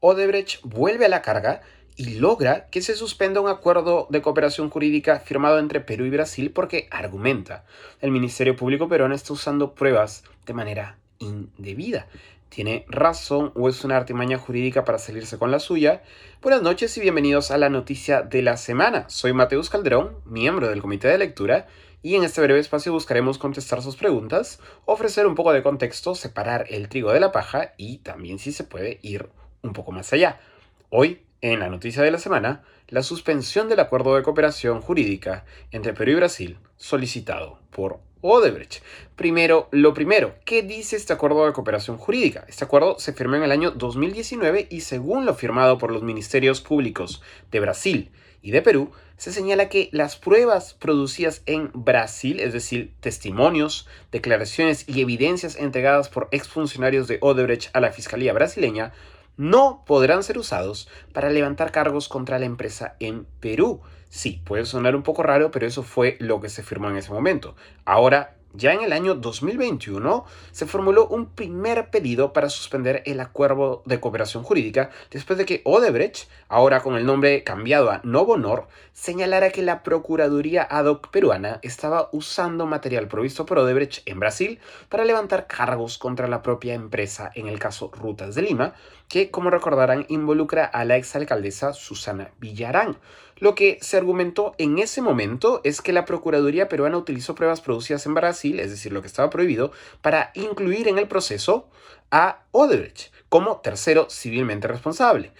Odebrecht vuelve a la carga y logra que se suspenda un acuerdo de cooperación jurídica firmado entre Perú y Brasil porque argumenta el Ministerio Público peruano está usando pruebas de manera indebida. ¿Tiene razón o es una artimaña jurídica para salirse con la suya? Buenas noches y bienvenidos a la noticia de la semana. Soy Mateus Calderón, miembro del Comité de Lectura, y en este breve espacio buscaremos contestar sus preguntas, ofrecer un poco de contexto, separar el trigo de la paja y también si se puede ir un poco más allá. Hoy, en la noticia de la semana, la suspensión del acuerdo de cooperación jurídica entre Perú y Brasil, solicitado por Odebrecht. Primero, lo primero, ¿qué dice este acuerdo de cooperación jurídica? Este acuerdo se firmó en el año 2019 y según lo firmado por los ministerios públicos de Brasil y de Perú, se señala que las pruebas producidas en Brasil, es decir, testimonios, declaraciones y evidencias entregadas por exfuncionarios de Odebrecht a la Fiscalía brasileña, no podrán ser usados para levantar cargos contra la empresa en Perú. Sí, puede sonar un poco raro, pero eso fue lo que se firmó en ese momento. Ahora ya en el año 2021 se formuló un primer pedido para suspender el acuerdo de cooperación jurídica después de que Odebrecht, ahora con el nombre cambiado a Novonor, señalara que la Procuraduría ad hoc peruana estaba usando material provisto por Odebrecht en Brasil para levantar cargos contra la propia empresa en el caso Rutas de Lima, que como recordarán involucra a la exalcaldesa Susana Villarán. Lo que se argumentó en ese momento es que la Procuraduría peruana utilizó pruebas producidas en Brasil, es decir, lo que estaba prohibido, para incluir en el proceso a Odebrecht como tercero civilmente responsable.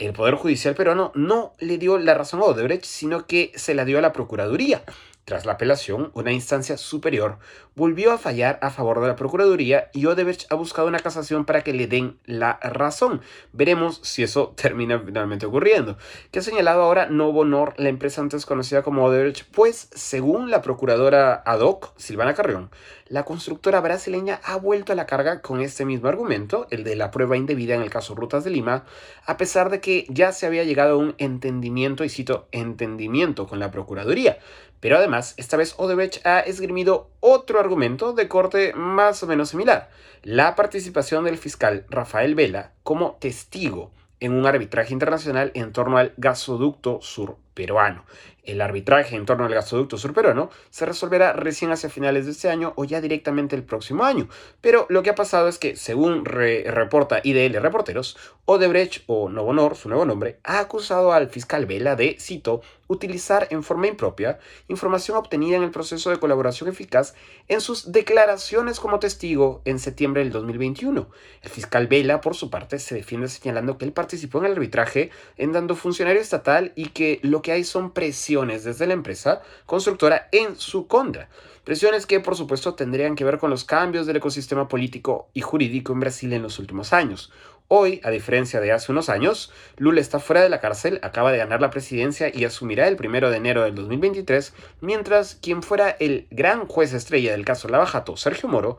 El Poder Judicial peruano no le dio la razón a Odebrecht, sino que se la dio a la Procuraduría. Tras la apelación, una instancia superior volvió a fallar a favor de la Procuraduría y Odebrecht ha buscado una casación para que le den la razón. Veremos si eso termina finalmente ocurriendo. ¿Qué ha señalado ahora Novo Nor, la empresa antes conocida como Odebrecht? Pues, según la procuradora ad hoc, Silvana Carrión, la constructora brasileña ha vuelto a la carga con este mismo argumento, el de la prueba indebida en el caso Rutas de Lima, a pesar de que ya se había llegado a un entendimiento, y cito, entendimiento con la Procuraduría. Pero además, esta vez Odebrecht ha esgrimido otro argumento de corte más o menos similar, la participación del fiscal Rafael Vela como testigo en un arbitraje internacional en torno al gasoducto sur peruano. El arbitraje en torno al gasoducto surperuano se resolverá recién hacia finales de este año o ya directamente el próximo año. Pero lo que ha pasado es que, según reporta IDL Reporteros, Odebrecht o Novonor, su nuevo nombre, ha acusado al fiscal Vela de, cito, utilizar en forma impropia información obtenida en el proceso de colaboración eficaz en sus declaraciones como testigo en septiembre del 2021. El fiscal Vela, por su parte, se defiende señalando que él participó en el arbitraje en dando funcionario estatal y que lo que hay son presiones desde la empresa constructora en su contra. Presiones que, por supuesto, tendrían que ver con los cambios del ecosistema político y jurídico en Brasil en los últimos años. Hoy, a diferencia de hace unos años, Lula está fuera de la cárcel, acaba de ganar la presidencia y asumirá el primero de enero del 2023, mientras quien fuera el gran juez estrella del caso Lavajato, Sergio Moro,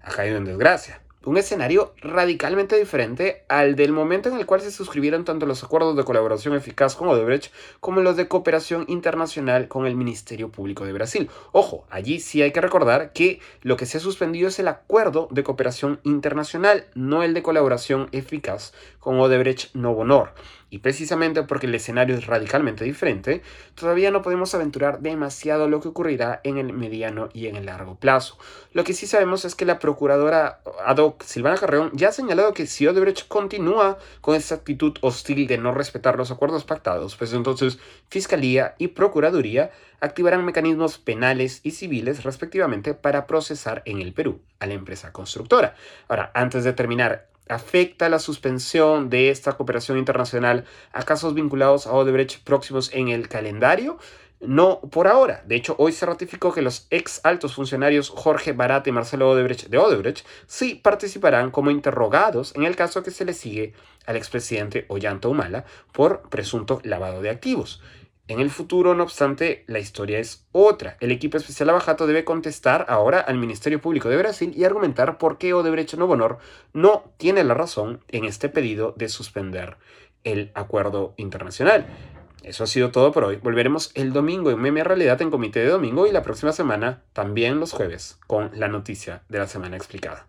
ha caído en desgracia un escenario radicalmente diferente al del momento en el cual se suscribieron tanto los acuerdos de colaboración eficaz con Odebrecht como los de cooperación internacional con el Ministerio Público de Brasil. Ojo, allí sí hay que recordar que lo que se ha suspendido es el acuerdo de cooperación internacional, no el de colaboración eficaz con Odebrecht Novo Honor. Y precisamente porque el escenario es radicalmente diferente, todavía no podemos aventurar demasiado lo que ocurrirá en el mediano y en el largo plazo. Lo que sí sabemos es que la procuradora ad hoc Silvana Carreón ya ha señalado que si Odebrecht continúa con esa actitud hostil de no respetar los acuerdos pactados, pues entonces Fiscalía y Procuraduría activarán mecanismos penales y civiles respectivamente para procesar en el Perú a la empresa constructora. Ahora, antes de terminar, ¿Afecta la suspensión de esta cooperación internacional a casos vinculados a Odebrecht próximos en el calendario? No por ahora. De hecho, hoy se ratificó que los ex altos funcionarios Jorge Barat y Marcelo Odebrecht de Odebrecht sí participarán como interrogados en el caso que se le sigue al expresidente Ollanta Humala por presunto lavado de activos. En el futuro, no obstante, la historia es otra. El equipo especial Abajato debe contestar ahora al Ministerio Público de Brasil y argumentar por qué Odebrecht Novo Honor no tiene la razón en este pedido de suspender el acuerdo internacional. Eso ha sido todo por hoy. Volveremos el domingo en Meme Realidad en Comité de Domingo y la próxima semana, también los jueves, con la noticia de la semana explicada.